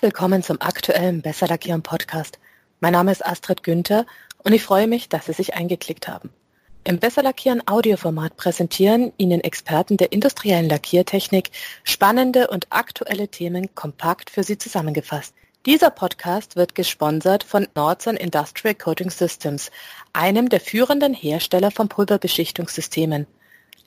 Willkommen zum aktuellen Besser Lackieren Podcast. Mein Name ist Astrid Günther und ich freue mich, dass Sie sich eingeklickt haben. Im Besser Lackieren Audioformat präsentieren Ihnen Experten der industriellen Lackiertechnik spannende und aktuelle Themen kompakt für Sie zusammengefasst. Dieser Podcast wird gesponsert von Nordson Industrial Coating Systems, einem der führenden Hersteller von Pulverbeschichtungssystemen.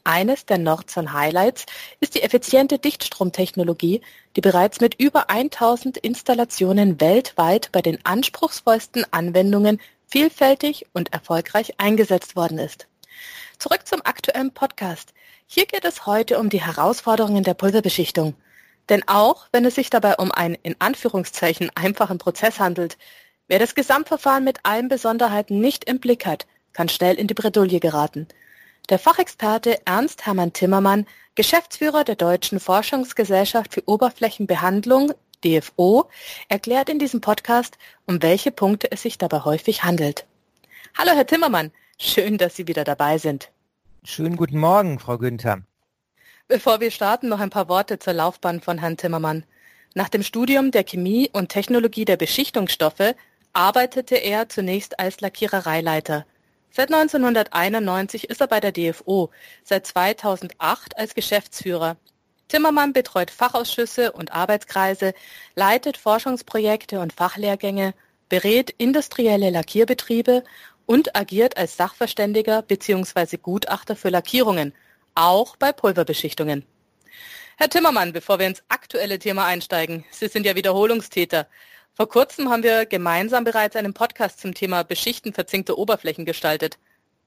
Eines der Nordson Highlights ist die effiziente Dichtstromtechnologie, die bereits mit über 1000 Installationen weltweit bei den anspruchsvollsten Anwendungen vielfältig und erfolgreich eingesetzt worden ist. Zurück zum aktuellen Podcast. Hier geht es heute um die Herausforderungen der Pulverbeschichtung. Denn auch wenn es sich dabei um einen in Anführungszeichen einfachen Prozess handelt, wer das Gesamtverfahren mit allen Besonderheiten nicht im Blick hat, kann schnell in die Bredouille geraten – der Fachexperte Ernst Hermann Timmermann, Geschäftsführer der Deutschen Forschungsgesellschaft für Oberflächenbehandlung (DFO), erklärt in diesem Podcast, um welche Punkte es sich dabei häufig handelt. Hallo Herr Timmermann, schön, dass Sie wieder dabei sind. Schönen guten Morgen, Frau Günther. Bevor wir starten, noch ein paar Worte zur Laufbahn von Herrn Timmermann. Nach dem Studium der Chemie und Technologie der Beschichtungsstoffe arbeitete er zunächst als Lackierereileiter. Seit 1991 ist er bei der DFO, seit 2008 als Geschäftsführer. Timmermann betreut Fachausschüsse und Arbeitskreise, leitet Forschungsprojekte und Fachlehrgänge, berät industrielle Lackierbetriebe und agiert als Sachverständiger bzw. Gutachter für Lackierungen, auch bei Pulverbeschichtungen. Herr Timmermann, bevor wir ins aktuelle Thema einsteigen, Sie sind ja Wiederholungstäter. Vor kurzem haben wir gemeinsam bereits einen Podcast zum Thema Beschichten verzinkter Oberflächen gestaltet.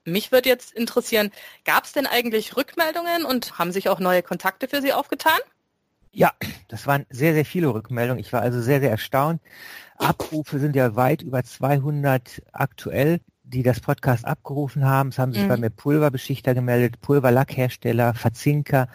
Mich würde jetzt interessieren, gab es denn eigentlich Rückmeldungen und haben sich auch neue Kontakte für Sie aufgetan? Ja, das waren sehr, sehr viele Rückmeldungen. Ich war also sehr, sehr erstaunt. Abrufe sind ja weit über 200 aktuell, die das Podcast abgerufen haben. Es haben sich mhm. bei mir Pulverbeschichter gemeldet, Pulverlackhersteller, Verzinker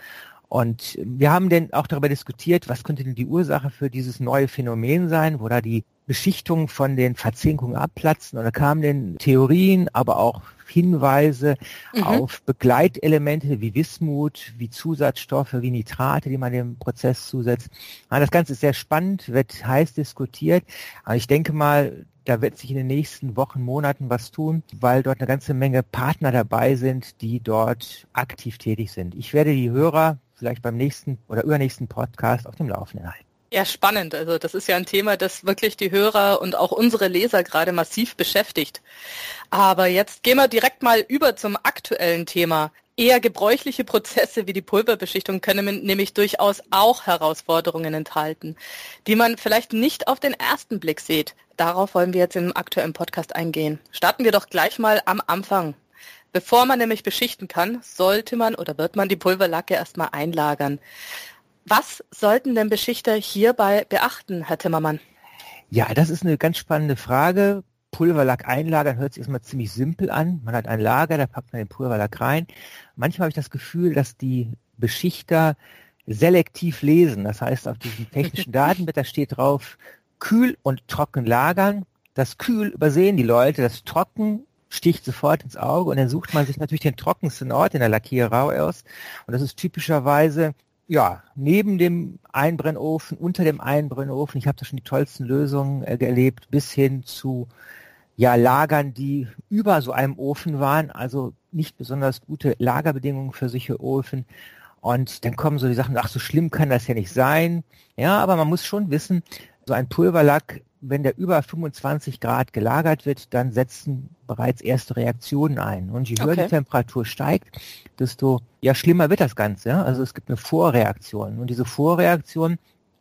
und wir haben denn auch darüber diskutiert, was könnte denn die Ursache für dieses neue Phänomen sein, wo da die Beschichtungen von den Verzinkungen abplatzen. Und da kamen dann Theorien, aber auch Hinweise mhm. auf Begleitelemente wie Wismut, wie Zusatzstoffe, wie Nitrate, die man dem Prozess zusetzt. Das Ganze ist sehr spannend, wird heiß diskutiert. Aber ich denke mal, da wird sich in den nächsten Wochen, Monaten was tun, weil dort eine ganze Menge Partner dabei sind, die dort aktiv tätig sind. Ich werde die Hörer vielleicht beim nächsten oder übernächsten Podcast auf dem Laufenden halten. Ja, spannend. Also das ist ja ein Thema, das wirklich die Hörer und auch unsere Leser gerade massiv beschäftigt. Aber jetzt gehen wir direkt mal über zum aktuellen Thema. Eher gebräuchliche Prozesse wie die Pulverbeschichtung können nämlich durchaus auch Herausforderungen enthalten, die man vielleicht nicht auf den ersten Blick sieht. Darauf wollen wir jetzt im aktuellen Podcast eingehen. Starten wir doch gleich mal am Anfang. Bevor man nämlich beschichten kann, sollte man oder wird man die Pulverlacke erstmal einlagern. Was sollten denn Beschichter hierbei beachten, Herr Timmermann? Ja, das ist eine ganz spannende Frage. Pulverlack einlagern hört sich erstmal ziemlich simpel an. Man hat ein Lager, da packt man den Pulverlack rein. Manchmal habe ich das Gefühl, dass die Beschichter selektiv lesen. Das heißt, auf diesem technischen Datenblätter steht drauf, kühl und trocken lagern. Das kühl übersehen die Leute, das trocken sticht sofort ins Auge und dann sucht man sich natürlich den trockensten Ort in der Lackiererei aus. Und das ist typischerweise ja, neben dem Einbrennofen, unter dem Einbrennofen, ich habe da schon die tollsten Lösungen äh, erlebt, bis hin zu ja, Lagern, die über so einem Ofen waren, also nicht besonders gute Lagerbedingungen für solche Öfen. Und dann kommen so die Sachen, ach, so schlimm kann das ja nicht sein. Ja, aber man muss schon wissen, so ein Pulverlack wenn der über 25 Grad gelagert wird, dann setzen bereits erste Reaktionen ein. Und je höher okay. die Temperatur steigt, desto ja schlimmer wird das Ganze. Ja? Also es gibt eine Vorreaktion. Und diese Vorreaktion,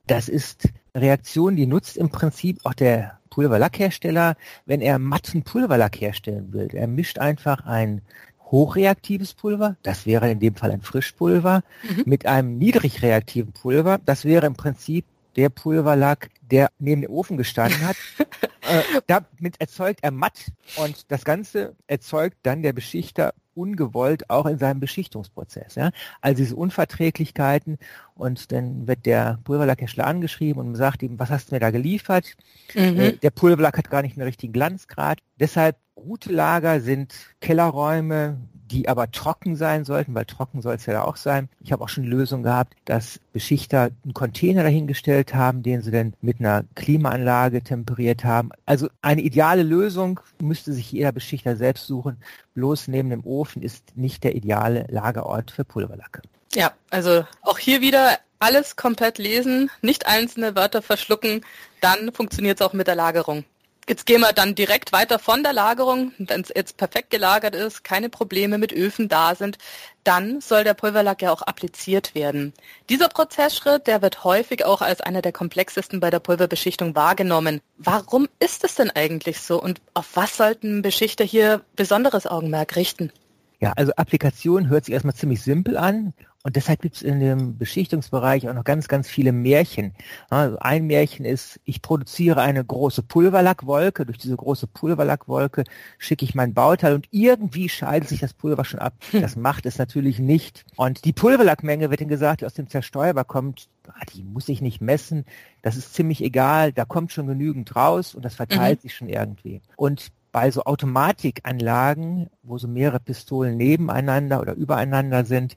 das ist eine Reaktion, die nutzt im Prinzip auch der Pulverlackhersteller, wenn er matten Pulverlack herstellen will. Er mischt einfach ein hochreaktives Pulver, das wäre in dem Fall ein Frischpulver, mhm. mit einem niedrigreaktiven Pulver, das wäre im Prinzip der Pulverlack, der neben dem Ofen gestanden hat. äh, damit erzeugt er matt und das Ganze erzeugt dann der Beschichter ungewollt auch in seinem Beschichtungsprozess. Ja? Also diese Unverträglichkeiten und dann wird der Pulverlackhersteller angeschrieben und sagt ihm, was hast du mir da geliefert? Mhm. Äh, der Pulverlack hat gar nicht einen richtigen Glanzgrad. Deshalb gute Lager sind Kellerräume, die aber trocken sein sollten, weil trocken soll es ja auch sein. Ich habe auch schon Lösungen gehabt, dass Beschichter einen Container dahingestellt haben, den sie dann mit einer Klimaanlage temperiert haben. Also eine ideale Lösung müsste sich jeder Beschichter selbst suchen. Bloß neben dem Ofen ist nicht der ideale Lagerort für Pulverlacke. Ja, also auch hier wieder alles komplett lesen, nicht einzelne Wörter verschlucken, dann funktioniert es auch mit der Lagerung. Jetzt gehen wir dann direkt weiter von der Lagerung. Wenn es jetzt perfekt gelagert ist, keine Probleme mit Öfen da sind, dann soll der Pulverlack ja auch appliziert werden. Dieser Prozessschritt, der wird häufig auch als einer der komplexesten bei der Pulverbeschichtung wahrgenommen. Warum ist es denn eigentlich so und auf was sollten Beschichter hier besonderes Augenmerk richten? Ja, also Applikation hört sich erstmal ziemlich simpel an und deshalb gibt es in dem Beschichtungsbereich auch noch ganz, ganz viele Märchen. Also ein Märchen ist, ich produziere eine große Pulverlackwolke. Durch diese große Pulverlackwolke schicke ich mein Bauteil und irgendwie scheidet sich das Pulver schon ab. Hm. Das macht es natürlich nicht. Und die Pulverlackmenge, wird dann gesagt, die aus dem Zerstäuber kommt, ah, die muss ich nicht messen. Das ist ziemlich egal. Da kommt schon genügend raus und das verteilt mhm. sich schon irgendwie. Und bei so Automatikanlagen, wo so mehrere Pistolen nebeneinander oder übereinander sind,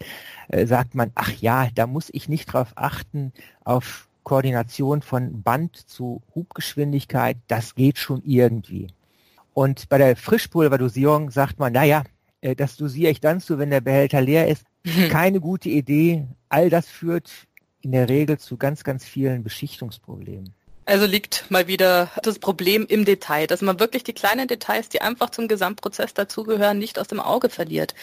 äh, sagt man, ach ja, da muss ich nicht drauf achten, auf Koordination von Band zu Hubgeschwindigkeit, das geht schon irgendwie. Und bei der Frischpulverdosierung sagt man, naja, äh, das dosiere ich dann zu, wenn der Behälter leer ist. Keine gute Idee. All das führt in der Regel zu ganz, ganz vielen Beschichtungsproblemen. Also liegt mal wieder das Problem im Detail, dass man wirklich die kleinen Details, die einfach zum Gesamtprozess dazugehören, nicht aus dem Auge verliert.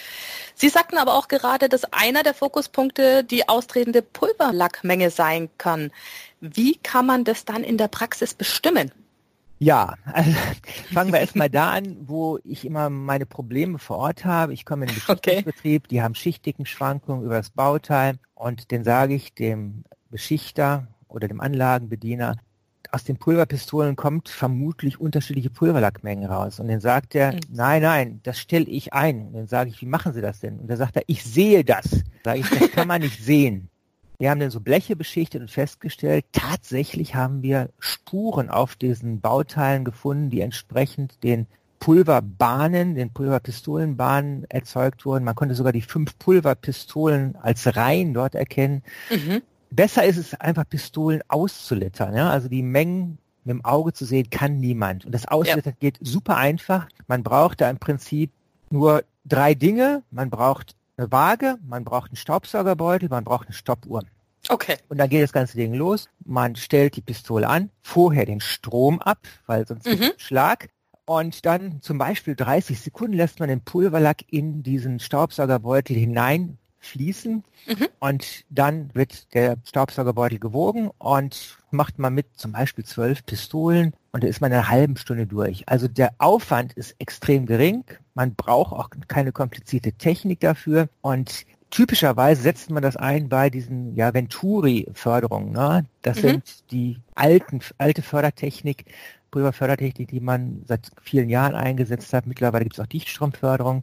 Sie sagten aber auch gerade, dass einer der Fokuspunkte die austretende Pulverlackmenge sein kann. Wie kann man das dann in der Praxis bestimmen? Ja, also fangen wir erstmal da an, wo ich immer meine Probleme vor Ort habe. Ich komme in den Beschichtungsbetrieb, okay. die haben Schichtdickenschwankungen über das Bauteil und den sage ich dem Beschichter oder dem Anlagenbediener, aus den Pulverpistolen kommt vermutlich unterschiedliche Pulverlackmengen raus. Und dann sagt er, mhm. nein, nein, das stelle ich ein. Und dann sage ich, wie machen Sie das denn? Und dann sagt er, ich sehe das. Sage ich, das kann man nicht sehen. Wir haben dann so Bleche beschichtet und festgestellt, tatsächlich haben wir Spuren auf diesen Bauteilen gefunden, die entsprechend den Pulverbahnen, den Pulverpistolenbahnen erzeugt wurden. Man konnte sogar die fünf Pulverpistolen als Reihen dort erkennen. Mhm besser ist es einfach Pistolen auszulittern. Ja? Also die Mengen mit dem Auge zu sehen kann niemand. Und das Auslittern ja. geht super einfach. Man braucht da im Prinzip nur drei Dinge. Man braucht eine Waage, man braucht einen Staubsaugerbeutel, man braucht eine Stoppuhr. Okay. Und dann geht das ganze Ding los. Man stellt die Pistole an, vorher den Strom ab, weil sonst mhm. gibt Schlag. Und dann zum Beispiel 30 Sekunden lässt man den Pulverlack in diesen Staubsaugerbeutel hinein fließen mhm. und dann wird der Staubsaugerbeutel gewogen und macht man mit zum Beispiel zwölf Pistolen und da ist man in einer halben Stunde durch. Also der Aufwand ist extrem gering, man braucht auch keine komplizierte Technik dafür und typischerweise setzt man das ein bei diesen ja, Venturi-Förderungen. Ne? Das mhm. sind die alten, alte Fördertechnik, Pulverfördertechnik, die man seit vielen Jahren eingesetzt hat. Mittlerweile gibt es auch Dichtstromförderung.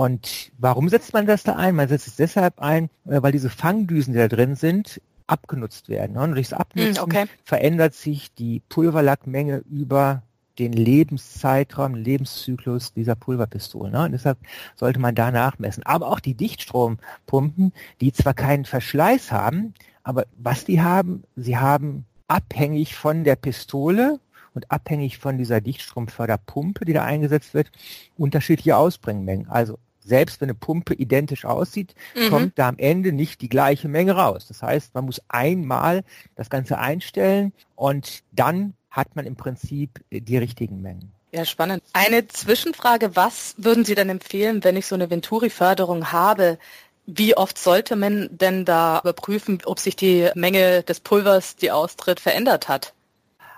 Und warum setzt man das da ein? Man setzt es deshalb ein, äh, weil diese Fangdüsen, die da drin sind, abgenutzt werden. Und durch das Abnutzen hm, okay. verändert sich die Pulverlackmenge über den Lebenszeitraum, den Lebenszyklus dieser Pulverpistolen. Und deshalb sollte man da nachmessen. Aber auch die Dichtstrompumpen, die zwar keinen Verschleiß haben, aber was die haben, sie haben abhängig von der Pistole und abhängig von dieser Dichtstromförderpumpe, die da eingesetzt wird, unterschiedliche Ausbringmengen. Also selbst wenn eine Pumpe identisch aussieht, mhm. kommt da am Ende nicht die gleiche Menge raus. Das heißt, man muss einmal das Ganze einstellen und dann hat man im Prinzip die richtigen Mengen. Ja, spannend. Eine Zwischenfrage, was würden Sie dann empfehlen, wenn ich so eine Venturi-Förderung habe? Wie oft sollte man denn da überprüfen, ob sich die Menge des Pulvers, die austritt, verändert hat?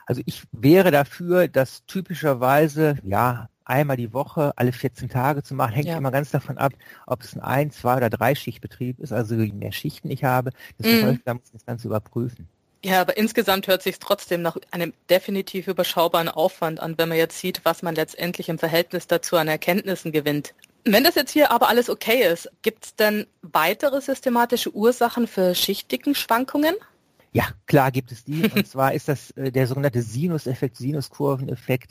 Also ich wäre dafür, dass typischerweise, ja, einmal die Woche, alle 14 Tage zu machen, hängt ja. immer ganz davon ab, ob es ein ein, zwei oder drei Schichtbetrieb ist. Also je mehr Schichten ich habe, desto mhm. häufiger muss ich das Ganze überprüfen. Ja, aber insgesamt hört sich trotzdem nach einem definitiv überschaubaren Aufwand an, wenn man jetzt sieht, was man letztendlich im Verhältnis dazu an Erkenntnissen gewinnt. Wenn das jetzt hier aber alles okay ist, gibt es denn weitere systematische Ursachen für Schichtdickenschwankungen? Ja, klar gibt es die. Und zwar ist das äh, der sogenannte Sinuseffekt, Sinuskurveneffekt.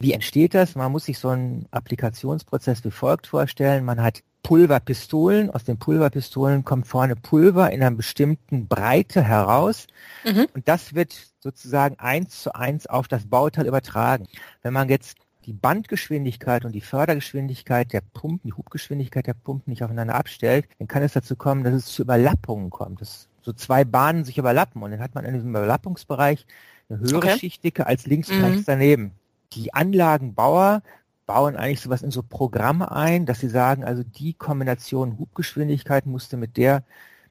Wie entsteht das? Man muss sich so einen Applikationsprozess wie folgt vorstellen. Man hat Pulverpistolen. Aus den Pulverpistolen kommt vorne Pulver in einer bestimmten Breite heraus. Mhm. Und das wird sozusagen eins zu eins auf das Bauteil übertragen. Wenn man jetzt die Bandgeschwindigkeit und die Fördergeschwindigkeit der Pumpen, die Hubgeschwindigkeit der Pumpen nicht aufeinander abstellt, dann kann es dazu kommen, dass es zu Überlappungen kommt, dass so zwei Bahnen sich überlappen und dann hat man in diesem Überlappungsbereich eine höhere okay. Schichtdicke als links und mhm. rechts daneben. Die Anlagenbauer bauen eigentlich sowas in so Programme ein, dass sie sagen, also die Kombination Hubgeschwindigkeit musste mit der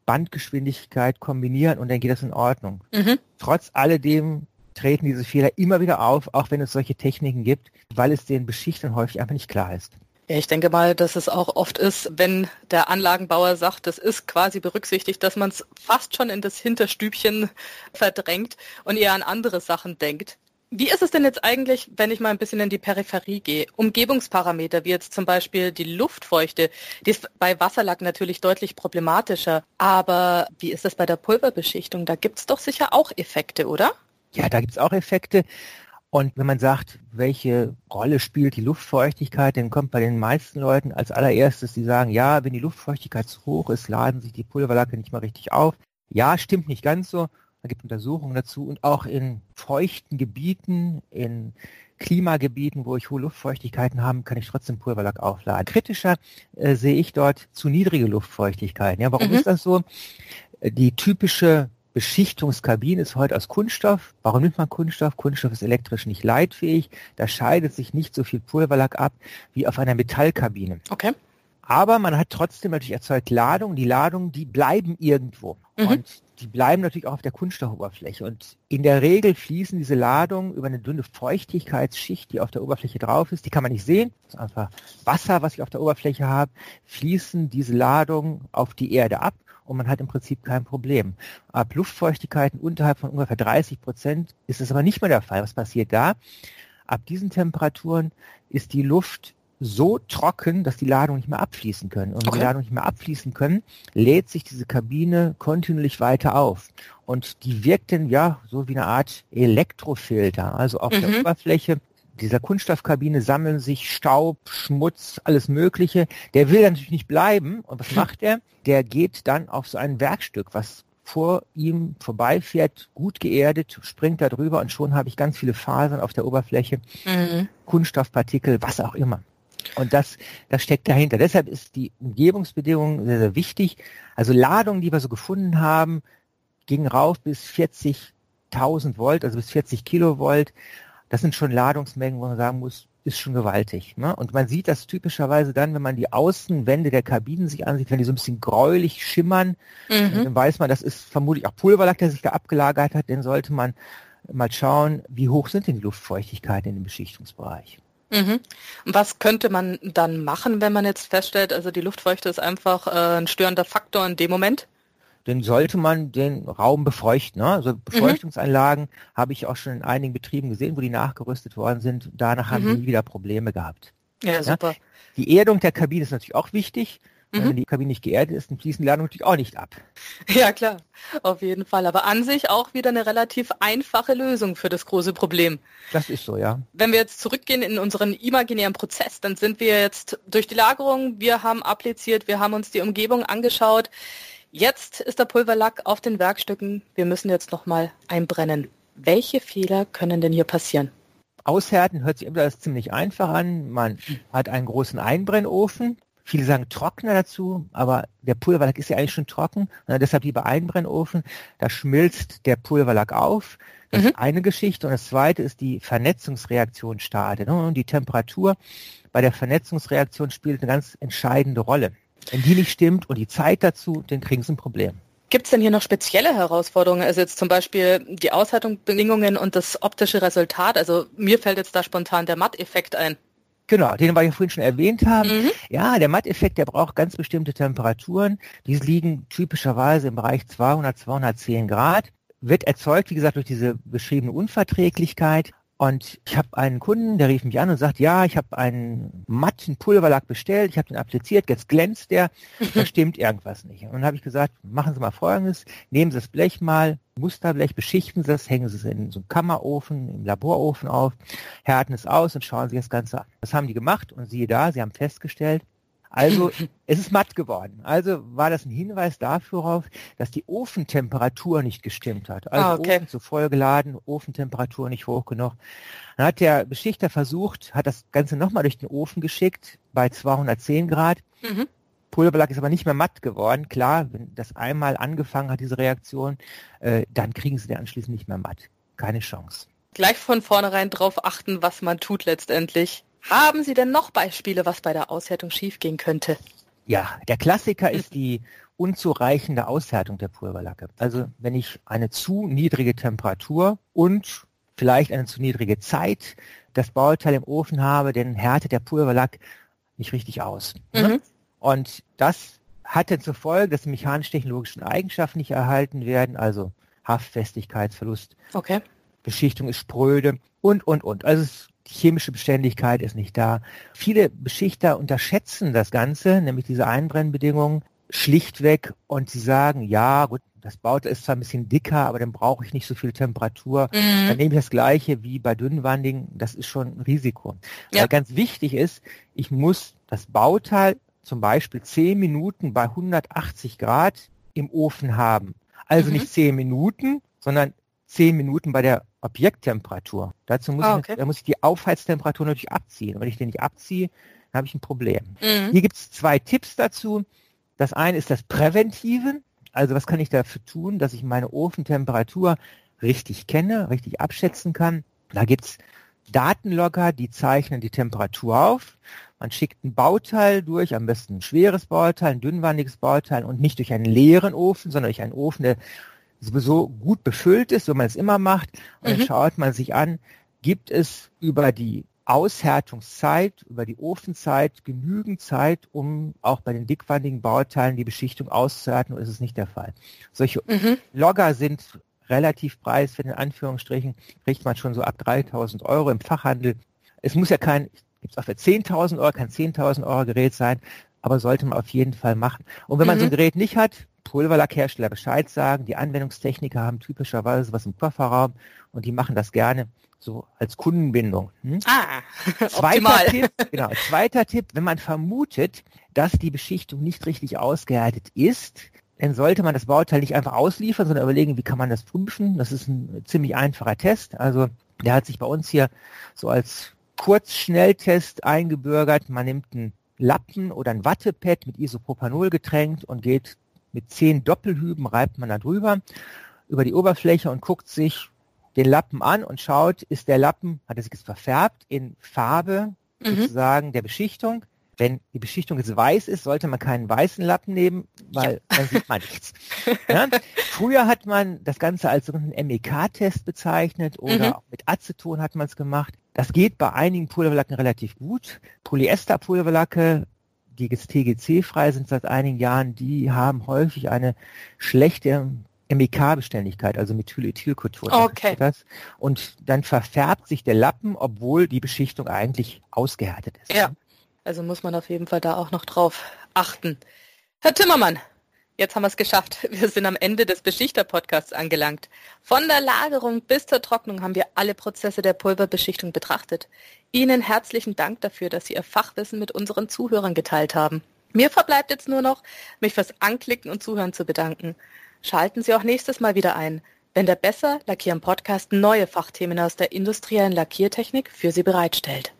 Bandgeschwindigkeit kombinieren und dann geht das in Ordnung. Mhm. Trotz alledem treten diese Fehler immer wieder auf, auch wenn es solche Techniken gibt, weil es den Beschichtern häufig einfach nicht klar ist. Ja, ich denke mal, dass es auch oft ist, wenn der Anlagenbauer sagt, das ist quasi berücksichtigt, dass man es fast schon in das Hinterstübchen verdrängt und eher an andere Sachen denkt. Wie ist es denn jetzt eigentlich, wenn ich mal ein bisschen in die Peripherie gehe? Umgebungsparameter, wie jetzt zum Beispiel die Luftfeuchte, die ist bei Wasserlack natürlich deutlich problematischer. Aber wie ist das bei der Pulverbeschichtung? Da gibt es doch sicher auch Effekte, oder? Ja, da gibt es auch Effekte. Und wenn man sagt, welche Rolle spielt die Luftfeuchtigkeit, dann kommt bei den meisten Leuten als allererstes, die sagen, ja, wenn die Luftfeuchtigkeit zu hoch ist, laden sich die Pulverlacke nicht mal richtig auf. Ja, stimmt nicht ganz so. Da gibt Untersuchungen dazu und auch in feuchten Gebieten, in Klimagebieten, wo ich hohe Luftfeuchtigkeiten habe, kann ich trotzdem Pulverlack aufladen. Kritischer äh, sehe ich dort zu niedrige Luftfeuchtigkeiten. Ja, warum mhm. ist das so? Die typische Beschichtungskabine ist heute aus Kunststoff. Warum nimmt man Kunststoff? Kunststoff ist elektrisch nicht leitfähig. Da scheidet sich nicht so viel Pulverlack ab wie auf einer Metallkabine. Okay. Aber man hat trotzdem natürlich erzeugt Ladungen. Die Ladungen, die bleiben irgendwo. Mhm. Und die bleiben natürlich auch auf der Kunststoffoberfläche. Und in der Regel fließen diese Ladungen über eine dünne Feuchtigkeitsschicht, die auf der Oberfläche drauf ist. Die kann man nicht sehen. Das ist einfach Wasser, was ich auf der Oberfläche habe. Fließen diese Ladungen auf die Erde ab und man hat im Prinzip kein Problem. Ab Luftfeuchtigkeiten unterhalb von ungefähr 30 Prozent ist es aber nicht mehr der Fall. Was passiert da? Ab diesen Temperaturen ist die Luft so trocken, dass die Ladungen nicht mehr abfließen können. Und wenn okay. die Ladungen nicht mehr abfließen können, lädt sich diese Kabine kontinuierlich weiter auf. Und die wirkt dann ja so wie eine Art Elektrofilter. Also auf mhm. der Oberfläche dieser Kunststoffkabine sammeln sich Staub, Schmutz, alles Mögliche. Der will natürlich nicht bleiben. Und was macht er? Der geht dann auf so ein Werkstück, was vor ihm vorbeifährt, gut geerdet, springt da drüber und schon habe ich ganz viele Fasern auf der Oberfläche, mhm. Kunststoffpartikel, was auch immer. Und das, das steckt dahinter. Deshalb ist die Umgebungsbedingung sehr, sehr wichtig. Also Ladungen, die wir so gefunden haben, gingen rauf bis 40.000 Volt, also bis 40 Kilovolt das sind schon Ladungsmengen, wo man sagen muss, ist schon gewaltig. Ne? Und man sieht das typischerweise dann, wenn man die Außenwände der Kabinen sich ansieht, wenn die so ein bisschen gräulich schimmern, mhm. dann weiß man, das ist vermutlich auch Pulverlack, der sich da abgelagert hat, den sollte man mal schauen, wie hoch sind denn die Luftfeuchtigkeiten in dem Beschichtungsbereich. Mhm. Was könnte man dann machen, wenn man jetzt feststellt, also die Luftfeuchte ist einfach äh, ein störender Faktor in dem Moment? Dann sollte man den Raum befeuchten. Ne? Also Befeuchtungsanlagen mhm. habe ich auch schon in einigen Betrieben gesehen, wo die nachgerüstet worden sind. Danach haben mhm. die nie wieder Probleme gehabt. Ja, super. Ja? Die Erdung der Kabine ist natürlich auch wichtig. Mhm. Wenn die Kabine nicht geerdet ist, dann fließen die Ladungen natürlich auch nicht ab. Ja, klar, auf jeden Fall. Aber an sich auch wieder eine relativ einfache Lösung für das große Problem. Das ist so, ja. Wenn wir jetzt zurückgehen in unseren imaginären Prozess, dann sind wir jetzt durch die Lagerung, wir haben appliziert, wir haben uns die Umgebung angeschaut. Jetzt ist der Pulverlack auf den Werkstücken. Wir müssen jetzt nochmal einbrennen. Welche Fehler können denn hier passieren? Aushärten hört sich immer das ziemlich einfach an. Man hat einen großen Einbrennofen. Viele sagen Trockner dazu, aber der Pulverlack ist ja eigentlich schon trocken. Deshalb lieber Einbrennofen. Da schmilzt der Pulverlack auf. Das mhm. ist eine Geschichte. Und das zweite ist die Vernetzungsreaktion startet. Und die Temperatur bei der Vernetzungsreaktion spielt eine ganz entscheidende Rolle. Wenn die nicht stimmt und die Zeit dazu, dann kriegen sie ein Problem. Gibt es denn hier noch spezielle Herausforderungen? Also jetzt zum Beispiel die Aushaltungsbedingungen und das optische Resultat. Also mir fällt jetzt da spontan der Matteffekt ein. Genau, den wir ja vorhin schon erwähnt haben. Mhm. Ja, der Matteffekt, der braucht ganz bestimmte Temperaturen. Die liegen typischerweise im Bereich 200, 210 Grad. Wird erzeugt, wie gesagt, durch diese beschriebene Unverträglichkeit. Und ich habe einen Kunden, der rief mich an und sagt, ja, ich habe einen matten Pulverlack bestellt, ich habe den appliziert, jetzt glänzt der, da stimmt irgendwas nicht. Und dann habe ich gesagt, machen Sie mal Folgendes, nehmen Sie das Blech mal, Musterblech, beschichten Sie es, hängen Sie es in so einem Kammerofen, im Laborofen auf, härten es aus und schauen Sie das Ganze an. Das haben die gemacht und siehe da, sie haben festgestellt, also es ist matt geworden. Also war das ein Hinweis darauf, dass die Ofentemperatur nicht gestimmt hat. Also ah, okay. Ofen zu voll geladen, Ofentemperatur nicht hoch genug. Dann hat der Beschichter versucht, hat das Ganze nochmal durch den Ofen geschickt bei 210 Grad. Mhm. Pulverlack ist aber nicht mehr matt geworden. Klar, wenn das einmal angefangen hat, diese Reaktion, äh, dann kriegen sie den anschließend nicht mehr matt. Keine Chance. Gleich von vornherein drauf achten, was man tut letztendlich. Haben Sie denn noch Beispiele, was bei der Aushärtung schiefgehen könnte? Ja, der Klassiker ist die unzureichende Aushärtung der Pulverlacke. Also wenn ich eine zu niedrige Temperatur und vielleicht eine zu niedrige Zeit das Bauteil im Ofen habe, dann härtet der Pulverlack nicht richtig aus. Ne? Mhm. Und das hat dann zur Folge, dass die mechanisch-technologischen Eigenschaften nicht erhalten werden, also Haftfestigkeitsverlust, okay. Beschichtung ist spröde und, und, und. Also es die chemische Beständigkeit ist nicht da. Viele Beschichter unterschätzen das Ganze, nämlich diese Einbrennbedingungen, schlichtweg und sie sagen, ja, gut, das Bauteil ist zwar ein bisschen dicker, aber dann brauche ich nicht so viel Temperatur. Mhm. Dann nehme ich das gleiche wie bei dünnwandigen, das ist schon ein Risiko. Ja. Aber ganz wichtig ist, ich muss das Bauteil zum Beispiel 10 Minuten bei 180 Grad im Ofen haben. Also mhm. nicht 10 Minuten, sondern 10 Minuten bei der Objekttemperatur. Dazu muss, oh, okay. ich, da muss ich die Aufheiztemperatur natürlich abziehen. Und wenn ich den nicht abziehe, dann habe ich ein Problem. Mhm. Hier gibt es zwei Tipps dazu. Das eine ist das Präventive. Also was kann ich dafür tun, dass ich meine Ofentemperatur richtig kenne, richtig abschätzen kann. Da gibt es Datenlogger, die zeichnen die Temperatur auf. Man schickt ein Bauteil durch, am besten ein schweres Bauteil, ein dünnwandiges Bauteil und nicht durch einen leeren Ofen, sondern durch einen Ofen, der sowieso gut befüllt ist, so man es immer macht. Und mhm. dann schaut man sich an, gibt es über die Aushärtungszeit, über die Ofenzeit genügend Zeit, um auch bei den dickwandigen Bauteilen die Beschichtung auszuhärten, oder ist es nicht der Fall? Solche mhm. Logger sind relativ preiswert, in Anführungsstrichen, kriegt man schon so ab 3000 Euro im Fachhandel. Es muss ja kein, gibt es auch für 10.000 Euro, kein 10.000 Euro Gerät sein, aber sollte man auf jeden Fall machen. Und wenn mhm. man so ein mhm. Gerät nicht hat, Pulverlackhersteller Bescheid sagen. Die Anwendungstechniker haben typischerweise was im Kofferraum und die machen das gerne so als Kundenbindung. Hm? Ah, zweiter Tipp, genau, zweiter Tipp, wenn man vermutet, dass die Beschichtung nicht richtig ausgehärtet ist, dann sollte man das Bauteil nicht einfach ausliefern, sondern überlegen, wie kann man das prüfen. Das ist ein ziemlich einfacher Test. Also der hat sich bei uns hier so als Kurzschnelltest eingebürgert. Man nimmt einen Lappen oder ein Wattepad mit Isopropanol getränkt und geht mit zehn Doppelhüben reibt man da drüber über die Oberfläche und guckt sich den Lappen an und schaut, ist der Lappen, hat er sich jetzt verfärbt in Farbe mhm. sozusagen der Beschichtung. Wenn die Beschichtung jetzt weiß ist, sollte man keinen weißen Lappen nehmen, weil ja. dann sieht man nichts. Ja? Früher hat man das Ganze als sogenannten MEK-Test bezeichnet oder mhm. auch mit Aceton hat man es gemacht. Das geht bei einigen Pulverlacken relativ gut. Polyester-Pulverlacke die TGC-frei sind seit einigen Jahren, die haben häufig eine schlechte MEK-Beständigkeit, also Methylethylkultur. Okay. Das. Und dann verfärbt sich der Lappen, obwohl die Beschichtung eigentlich ausgehärtet ist. Ja, also muss man auf jeden Fall da auch noch drauf achten. Herr Timmermann, Jetzt haben wir es geschafft. Wir sind am Ende des Beschichter-Podcasts angelangt. Von der Lagerung bis zur Trocknung haben wir alle Prozesse der Pulverbeschichtung betrachtet. Ihnen herzlichen Dank dafür, dass Sie Ihr Fachwissen mit unseren Zuhörern geteilt haben. Mir verbleibt jetzt nur noch, mich fürs Anklicken und Zuhören zu bedanken. Schalten Sie auch nächstes Mal wieder ein, wenn der Besser Lackieren Podcast neue Fachthemen aus der industriellen Lackiertechnik für Sie bereitstellt.